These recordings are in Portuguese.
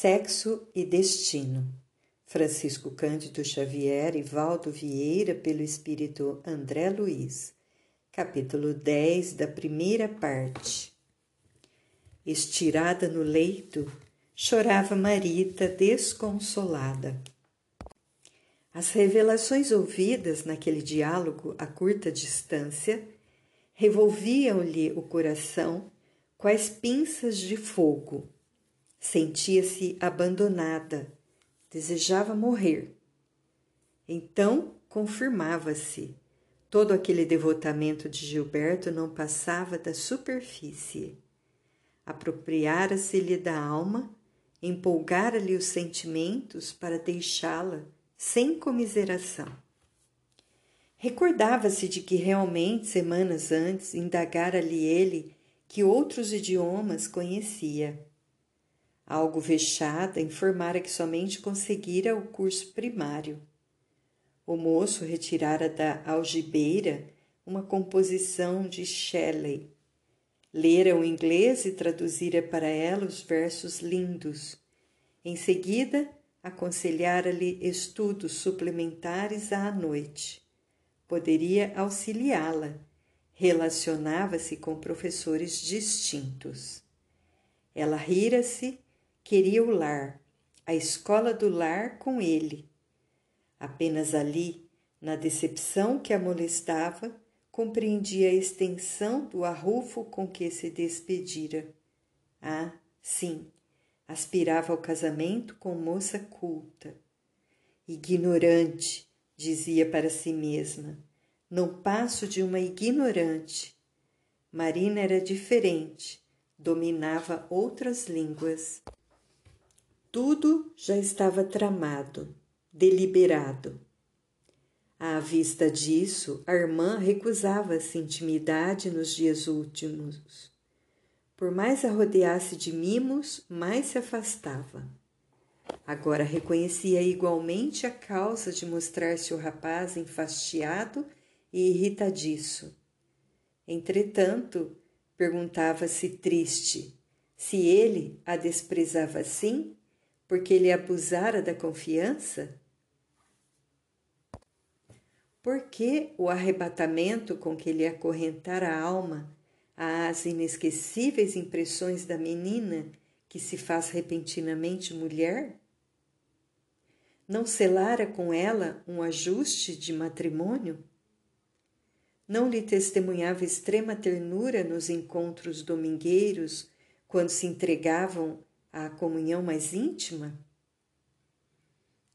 Sexo e Destino. Francisco Cândido Xavier e Valdo Vieira, pelo espírito André Luiz. Capítulo 10 da primeira parte. Estirada no leito, chorava Marita desconsolada. As revelações ouvidas naquele diálogo a curta distância revolviam-lhe o coração quais pinças de fogo Sentia-se abandonada, desejava morrer. Então confirmava-se. Todo aquele devotamento de Gilberto não passava da superfície. Apropriara-se-lhe da alma, empolgara-lhe os sentimentos para deixá-la sem comiseração. Recordava-se de que realmente, semanas antes, indagara-lhe ele que outros idiomas conhecia Algo vexada, informara que somente conseguira o curso primário. O moço retirara da algibeira uma composição de Shelley. Lera o inglês e traduzira para ela os versos lindos. Em seguida, aconselhara-lhe estudos suplementares à noite. Poderia auxiliá-la. Relacionava-se com professores distintos. Ela rira-se Queria o lar, a escola do lar com ele. Apenas ali, na decepção que a molestava, compreendia a extensão do arrufo com que se despedira. Ah, sim, aspirava ao casamento com moça culta. Ignorante, dizia para si mesma, não passo de uma ignorante. Marina era diferente, dominava outras línguas. Tudo já estava tramado, deliberado. À vista disso, a irmã recusava-se intimidade nos dias últimos. Por mais a rodeasse de mimos, mais se afastava. Agora reconhecia igualmente a causa de mostrar-se o rapaz enfastiado e irritadiço. Entretanto, perguntava-se triste se ele a desprezava assim porque ele abusara da confiança? Por que o arrebatamento com que ele acorrentara a alma às inesquecíveis impressões da menina que se faz repentinamente mulher? Não selara com ela um ajuste de matrimônio? Não lhe testemunhava extrema ternura nos encontros domingueiros, quando se entregavam à comunhão mais íntima?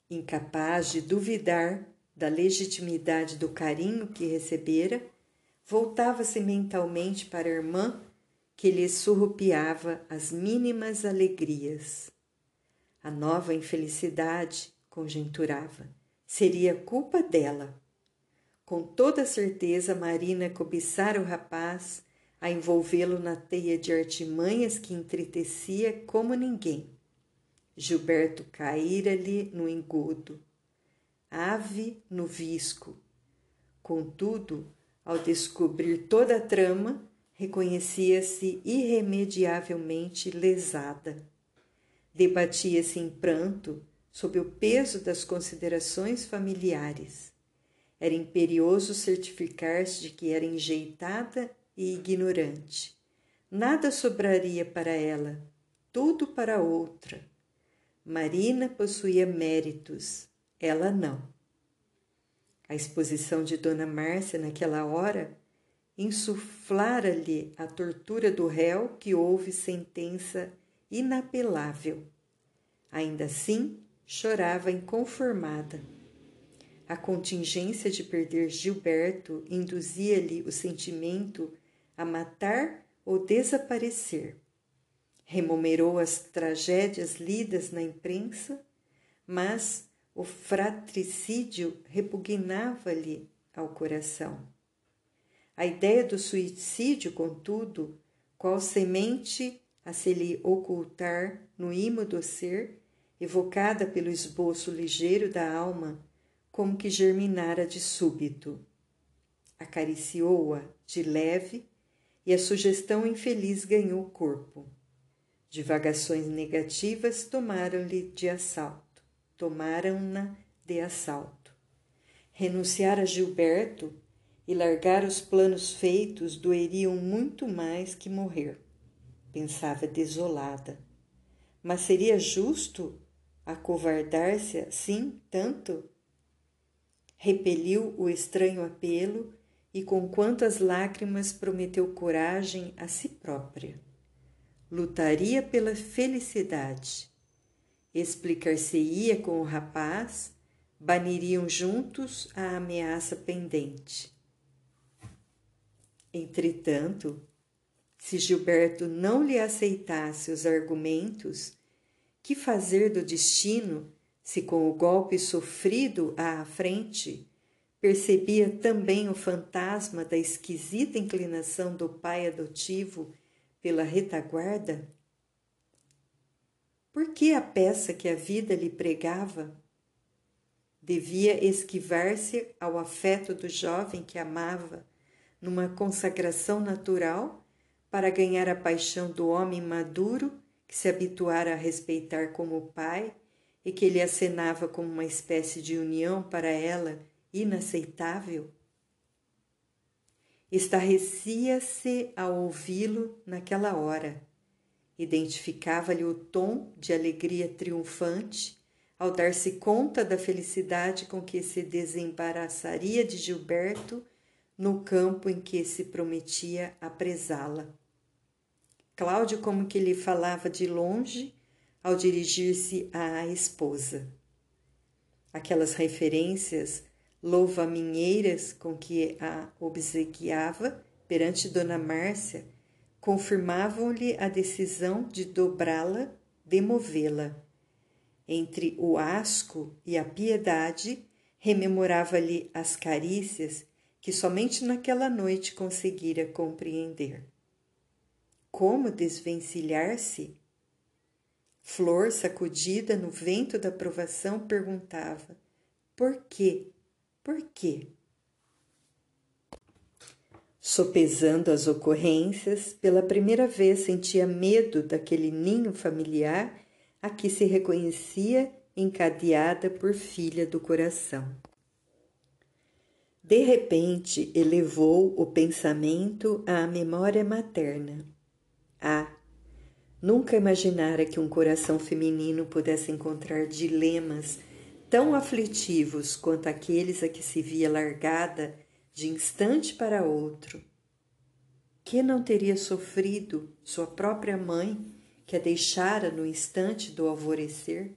Incapaz de duvidar da legitimidade do carinho que recebera, voltava-se mentalmente para a irmã que lhe surrupiava as mínimas alegrias. A nova infelicidade, conjecturava, seria culpa dela. Com toda certeza, Marina cobiçara o rapaz a envolvê-lo na teia de artimanhas que entristecia como ninguém. Gilberto caíra-lhe no engodo, ave no visco. Contudo, ao descobrir toda a trama, reconhecia-se irremediavelmente lesada. Debatia-se em pranto sob o peso das considerações familiares. Era imperioso certificar-se de que era enjeitada e ignorante. Nada sobraria para ela, tudo para outra. Marina possuía méritos, ela não. A exposição de Dona Márcia naquela hora insuflara-lhe a tortura do réu que houve sentença inapelável. Ainda assim, chorava inconformada. A contingência de perder Gilberto induzia-lhe o sentimento a matar ou desaparecer. Remunerou as tragédias lidas na imprensa, mas o fratricídio repugnava-lhe ao coração. A ideia do suicídio, contudo, qual semente a se lhe ocultar no imo do ser, evocada pelo esboço ligeiro da alma, como que germinara de súbito. Acariciou-a de leve e a sugestão infeliz ganhou corpo. Divagações negativas tomaram-lhe de assalto, tomaram-na de assalto. Renunciar a Gilberto e largar os planos feitos doeriam muito mais que morrer, pensava desolada. Mas seria justo acovardar-se assim tanto? Repeliu o estranho apelo e com quantas lágrimas prometeu coragem a si própria. Lutaria pela felicidade. Explicar-se-ia com o rapaz, baniriam juntos a ameaça pendente. Entretanto, se Gilberto não lhe aceitasse os argumentos, que fazer do destino se com o golpe sofrido à frente percebia também o fantasma da esquisita inclinação do pai adotivo pela retaguarda? Por que a peça que a vida lhe pregava? Devia esquivar-se ao afeto do jovem que amava, numa consagração natural, para ganhar a paixão do homem maduro que se habituara a respeitar como pai e que lhe acenava como uma espécie de união para ela inaceitável? Estarrecia-se ao ouvi-lo naquela hora. Identificava-lhe o tom de alegria triunfante ao dar-se conta da felicidade com que se desembaraçaria de Gilberto no campo em que se prometia apresá-la. Cláudio, como que lhe falava de longe ao dirigir-se à esposa. Aquelas referências louva-minheiras com que a obsequiava perante Dona Márcia confirmavam-lhe a decisão de dobrá-la, demovê-la. Entre o asco e a piedade, rememorava-lhe as carícias que somente naquela noite conseguira compreender. Como desvencilhar-se? Flor, sacudida no vento da provação, perguntava: Por quê? Por quê? Sopesando as ocorrências, pela primeira vez sentia medo daquele ninho familiar a que se reconhecia encadeada por filha do coração. De repente, elevou o pensamento à memória materna. Ah, nunca imaginara que um coração feminino pudesse encontrar dilemas tão aflitivos quanto aqueles a que se via largada de instante para outro. Que não teria sofrido sua própria mãe, que a deixara no instante do alvorecer?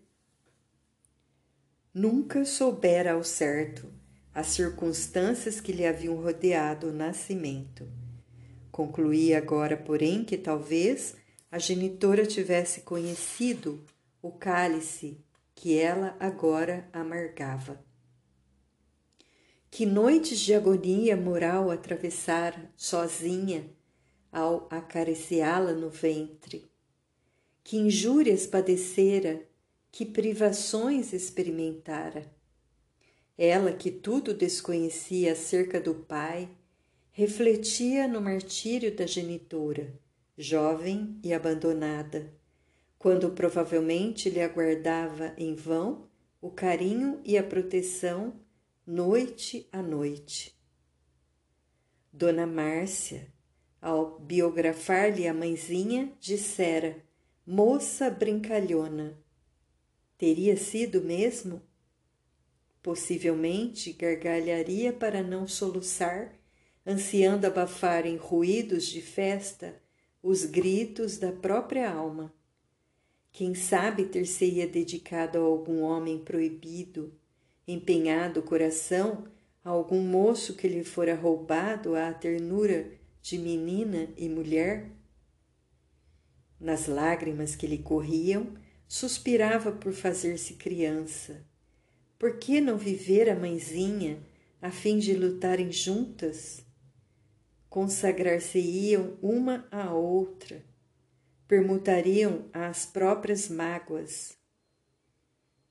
Nunca soubera ao certo as circunstâncias que lhe haviam rodeado o nascimento Concluí agora, porém, que talvez a genitora tivesse conhecido o cálice que ela agora amargava. Que noites de agonia moral atravessara sozinha ao acariciá-la no ventre. Que injúrias padecera, que privações experimentara. Ela que tudo desconhecia acerca do pai, refletia no martírio da genitora, jovem e abandonada, quando provavelmente lhe aguardava em vão o carinho e a proteção noite a noite. Dona Márcia, ao biografar-lhe a mãezinha, dissera: moça brincalhona. Teria sido mesmo? Possivelmente gargalharia para não soluçar ansiando abafar em ruídos de festa os gritos da própria alma. Quem sabe ter-se-ia dedicado a algum homem proibido, empenhado o coração a algum moço que lhe fora roubado à ternura de menina e mulher? Nas lágrimas que lhe corriam, suspirava por fazer-se criança. Por que não viver a mãezinha a fim de lutarem juntas? consagrar-se-iam uma à outra, permutariam as próprias mágoas.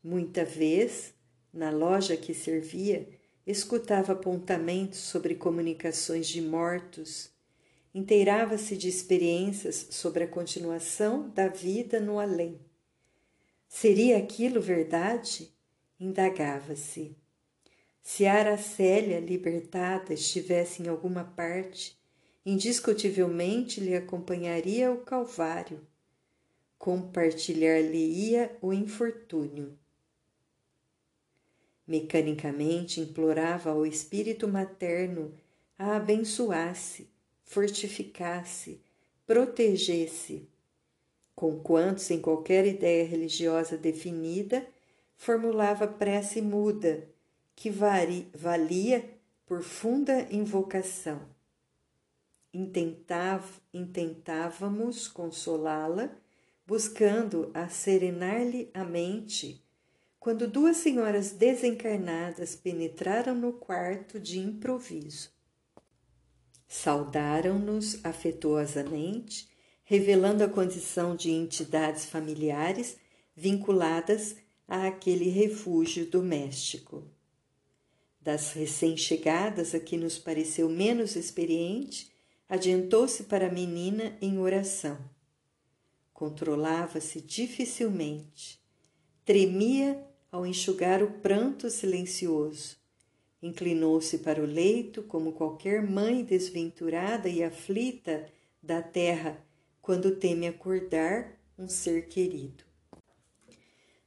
Muita vez, na loja que servia, escutava apontamentos sobre comunicações de mortos, inteirava-se de experiências sobre a continuação da vida no além. Seria aquilo verdade? Indagava-se. Se Aracélia, libertada, estivesse em alguma parte, indiscutivelmente lhe acompanharia o Calvário, compartilhar-lhe-ia o infortúnio. Mecanicamente implorava ao espírito materno a abençoasse, fortificasse, protegesse. Conquanto, sem qualquer ideia religiosa definida, formulava prece muda, que valia por funda invocação. Intentávamos consolá-la, buscando a serenar-lhe a mente, quando duas senhoras desencarnadas penetraram no quarto de improviso. Saudaram-nos afetuosamente, revelando a condição de entidades familiares vinculadas àquele refúgio doméstico. Das recém-chegadas, a que nos pareceu menos experiente, adiantou-se para a menina em oração. Controlava-se dificilmente. Tremia ao enxugar o pranto silencioso. Inclinou-se para o leito como qualquer mãe desventurada e aflita da terra quando teme acordar um ser querido.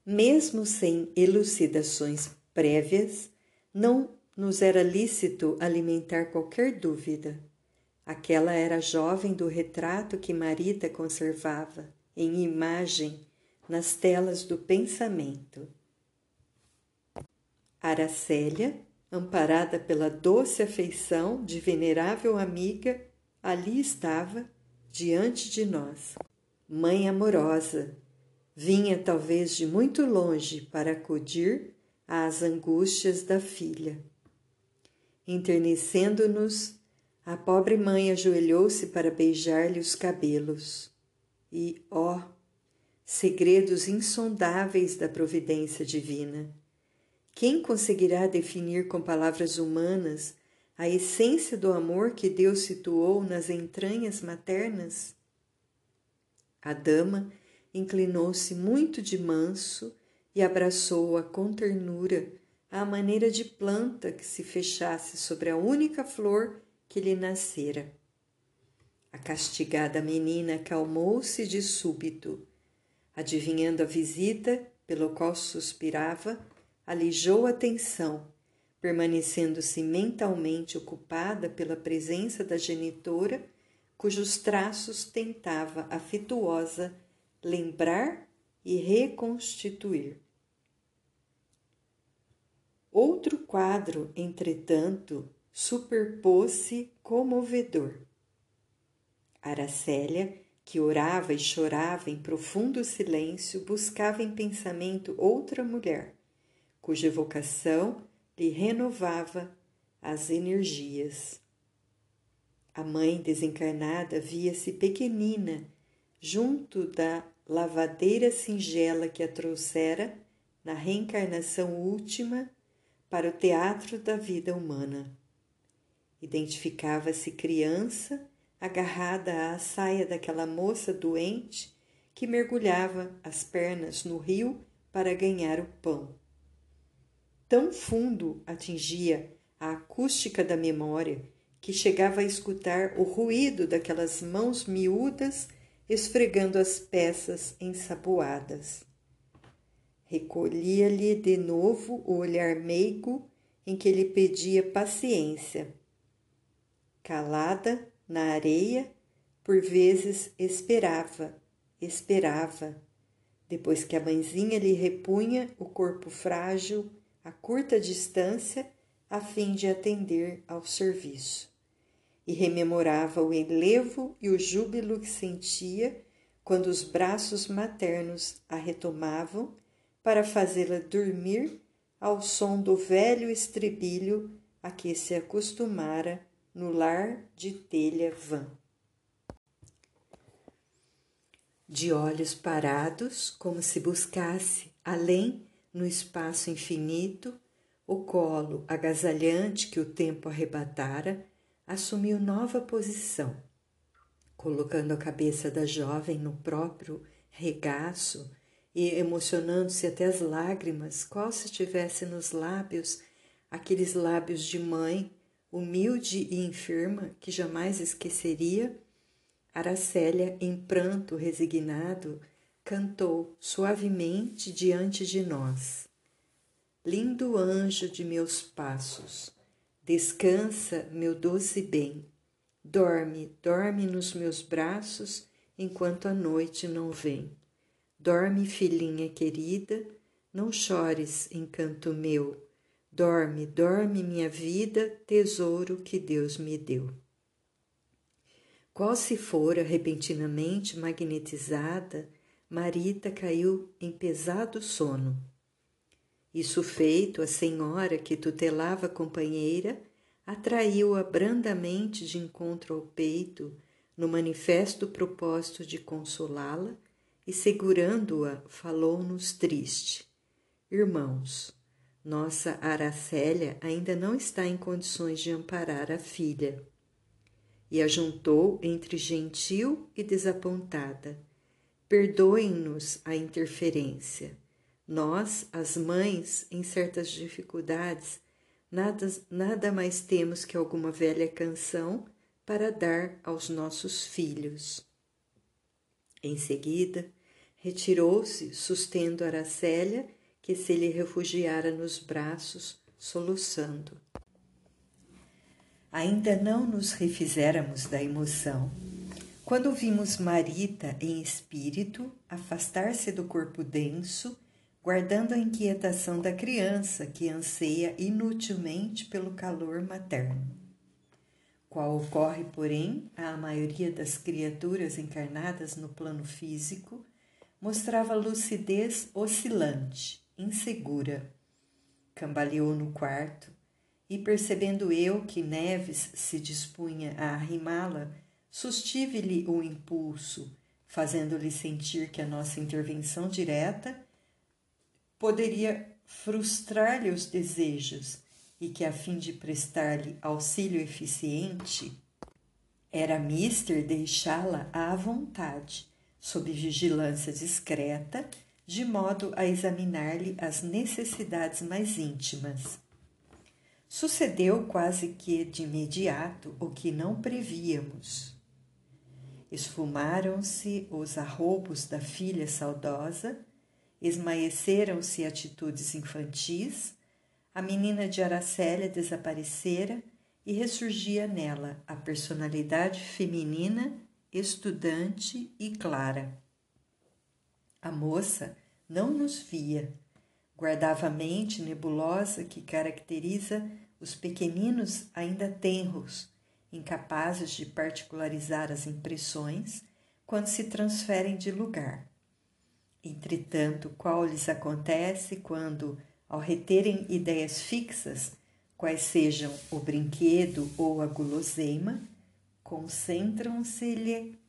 Mesmo sem elucidações prévias, não nos era lícito alimentar qualquer dúvida. Aquela era a jovem do retrato que Marita conservava em imagem nas telas do pensamento. Aracélia, amparada pela doce afeição de venerável amiga, ali estava diante de nós. Mãe amorosa, vinha talvez de muito longe para acudir às angústias da filha. Enternecendo-nos, a pobre mãe ajoelhou-se para beijar-lhe os cabelos. E, ó, segredos insondáveis da providência divina! Quem conseguirá definir com palavras humanas a essência do amor que Deus situou nas entranhas maternas? A dama inclinou-se muito de manso e abraçou-a com ternura, à maneira de planta que se fechasse sobre a única flor que lhe nascera. A castigada menina acalmou-se de súbito. Adivinhando a visita, pelo qual suspirava, alijou a tensão, permanecendo-se mentalmente ocupada pela presença da genitora, cujos traços tentava afetuosa lembrar e reconstituir. Outro quadro, entretanto, superpôs-se comovedor. Aracélia, que orava e chorava em profundo silêncio, buscava em pensamento outra mulher, cuja evocação lhe renovava as energias. A mãe desencarnada via-se pequenina junto da lavadeira singela que a trouxera na reencarnação última para o teatro da vida humana. Identificava-se criança agarrada à saia daquela moça doente que mergulhava as pernas no rio para ganhar o pão. Tão fundo atingia a acústica da memória que chegava a escutar o ruído daquelas mãos miúdas esfregando as peças ensaboadas. Recolhia-lhe de novo o olhar meigo em que lhe pedia paciência. Calada na areia, por vezes esperava, esperava, depois que a mãezinha lhe repunha o corpo frágil a curta distância a fim de atender ao serviço. E rememorava o enlevo e o júbilo que sentia quando os braços maternos a retomavam para fazê-la dormir ao som do velho estribilho a que se acostumara no lar de telha vã. De olhos parados, como se buscasse, além, no espaço infinito, o colo agasalhante que o tempo arrebatara, assumiu nova posição, colocando a cabeça da jovem no próprio regaço e emocionando-se até as lágrimas, qual se tivesse nos lábios aqueles lábios de mãe, humilde e enferma, que jamais esqueceria, Aracélia, em pranto resignado, cantou suavemente diante de nós. Lindo anjo de meus passos, descansa, meu doce bem, dorme, dorme nos meus braços enquanto a noite não vem. Dorme, filhinha querida, não chores, encanto meu. Dorme, dorme, minha vida, tesouro que Deus me deu. Qual se fora repentinamente magnetizada, Marita caiu em pesado sono. Isso feito, a senhora que tutelava a companheira atraiu-a brandamente de encontro ao peito, no manifesto propósito de consolá-la, e segurando-a, falou-nos triste: Irmãos, nossa Aracélia ainda não está em condições de amparar a filha e a juntou entre gentil e desapontada. Perdoem-nos a interferência. Nós, as mães, em certas dificuldades, nada, nada mais temos que alguma velha canção para dar aos nossos filhos. Em seguida, retirou-se, sustendo Aracélia, que se lhe refugiara nos braços, soluçando. Ainda não nos refizéramos da emoção. Quando vimos Marita em espírito afastar-se do corpo denso, guardando a inquietação da criança que anseia inutilmente pelo calor materno. Qual ocorre, porém, à maioria das criaturas encarnadas no plano físico, mostrava lucidez oscilante, insegura. Cambaleou no quarto, e percebendo eu que Neves se dispunha a arrimá-la, sustive-lhe o impulso, fazendo-lhe sentir que a nossa intervenção direta poderia frustrar-lhe os desejos e que, a fim de prestar-lhe auxílio eficiente, era mister deixá-la à vontade, sob vigilância discreta, de modo a examinar-lhe as necessidades mais íntimas. Sucedeu quase que de imediato o que não prevíamos. Esfumaram-se os arrobos da filha saudosa, esmaeceram-se atitudes infantis, a menina de Aracélia desaparecera e ressurgia nela a personalidade feminina, estudante e clara. A moça não nos via, guardava a mente nebulosa que caracteriza os pequeninos ainda tenros, incapazes de particularizar as impressões quando se transferem de lugar. Entretanto, qual lhes acontece quando, ao reterem ideias fixas, quais sejam o brinquedo ou a guloseima, concentram-se-lhe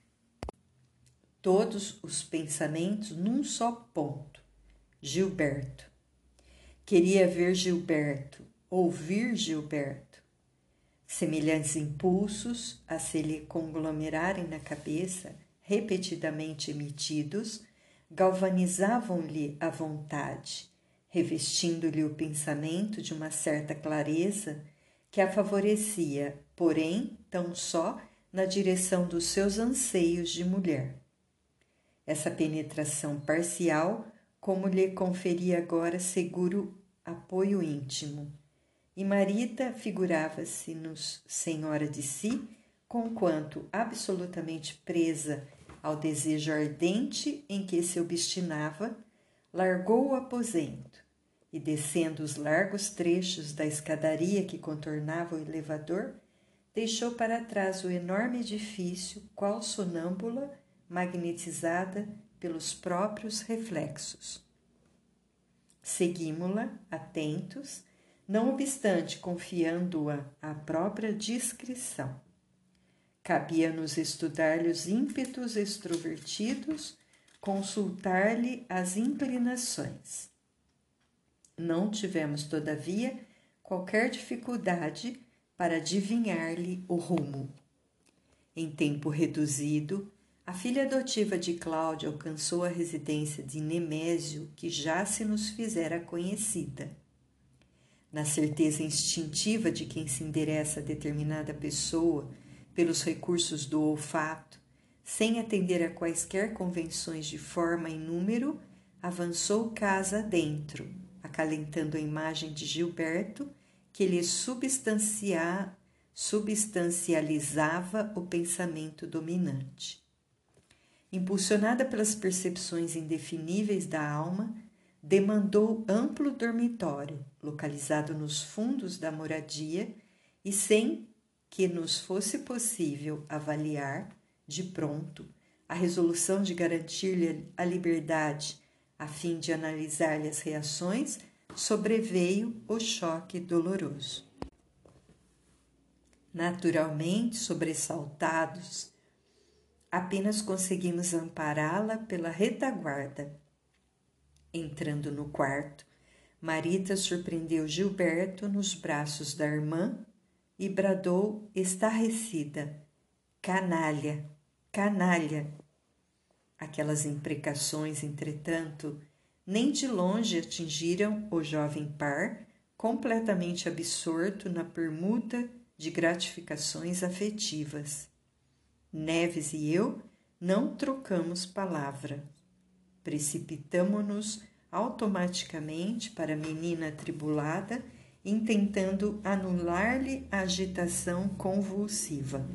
todos os pensamentos num só ponto. Gilberto. Queria ver Gilberto, ouvir Gilberto. Semelhantes impulsos a se lhe conglomerarem na cabeça, repetidamente emitidos, galvanizavam-lhe a vontade, revestindo-lhe o pensamento de uma certa clareza que a favorecia, porém, tão só na direção dos seus anseios de mulher. Essa penetração parcial, como lhe conferia agora seguro apoio íntimo. E Marita figurava-se-nos senhora de si, conquanto absolutamente presa ao desejo ardente em que se obstinava, largou o aposento e, descendo os largos trechos da escadaria que contornava o elevador, deixou para trás o enorme edifício, qual sonâmbula, magnetizada pelos próprios reflexos. Seguimos-la, atentos, não obstante confiando-a à própria discrição. Cabia-nos estudar-lhe os ímpetos extrovertidos, consultar-lhe as inclinações. Não tivemos, todavia, qualquer dificuldade para adivinhar-lhe o rumo. Em tempo reduzido, a filha adotiva de Cláudia alcançou a residência de Nemésio, que já se nos fizera conhecida. Na certeza instintiva de quem se endereça a determinada pessoa pelos recursos do olfato, sem atender a quaisquer convenções de forma e número, avançou casa dentro, acalentando a imagem de Gilberto, que lhe substancia, substancializava o pensamento dominante. Impulsionada pelas percepções indefiníveis da alma, demandou amplo dormitório, localizado nos fundos da moradia, e sem que nos fosse possível avaliar, de pronto, a resolução de garantir-lhe a liberdade, a fim de analisar-lhe as reações, sobreveio o choque doloroso. Naturalmente sobressaltados, apenas conseguimos ampará-la pela retaguarda. Entrando no quarto, Marita surpreendeu Gilberto nos braços da irmã e bradou estarrecida: Canalha, canalha! Aquelas imprecações, entretanto, nem de longe atingiram o jovem par, completamente absorto na permuta de gratificações afetivas. Neves e eu não trocamos palavra. Precipitamo-nos automaticamente para a menina atribulada, intentando anular-lhe a agitação convulsiva.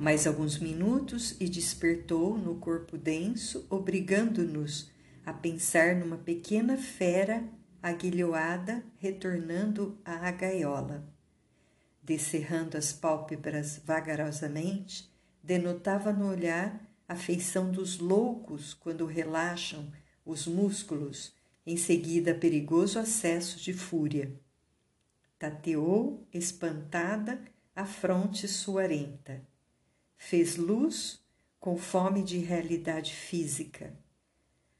Mais alguns minutos e despertou no corpo denso, obrigando-nos a pensar numa pequena fera aguilhoada retornando à gaiola descerrando as pálpebras vagarosamente, denotava no olhar a feição dos loucos quando relaxam os músculos, em seguida perigoso acesso de fúria. Tateou, espantada, a fronte suarenta. Fez luz com fome de realidade física.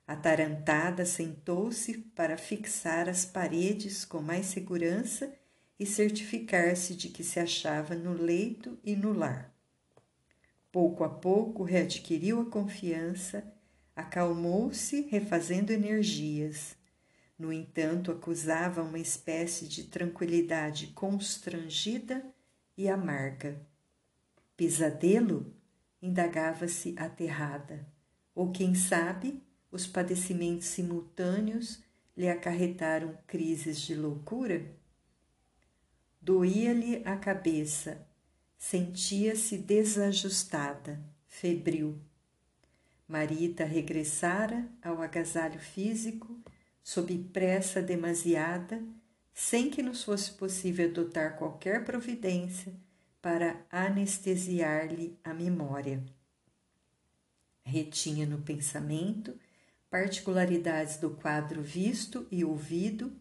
Atarantada, sentou-se para fixar as paredes com mais segurança e certificar-se de que se achava no leito e no lar. Pouco a pouco readquiriu a confiança, acalmou-se, refazendo energias. No entanto, acusava uma espécie de tranquilidade constrangida e amarga. Pesadelo? indagava-se aterrada. Ou quem sabe, os padecimentos simultâneos lhe acarretaram crises de loucura? Doía-lhe a cabeça, sentia-se desajustada, febril. Marita regressara ao agasalho físico sob pressa demasiada, sem que nos fosse possível adotar qualquer providência para anestesiar-lhe a memória. Retinha no pensamento particularidades do quadro visto e ouvido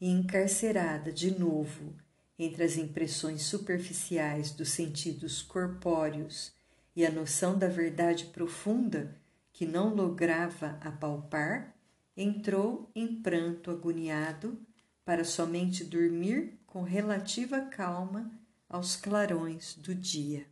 e encarcerada de novo entre as impressões superficiais dos sentidos corpóreos e a noção da verdade profunda que não lograva apalpar, entrou em pranto agoniado para somente dormir com relativa calma aos clarões do dia.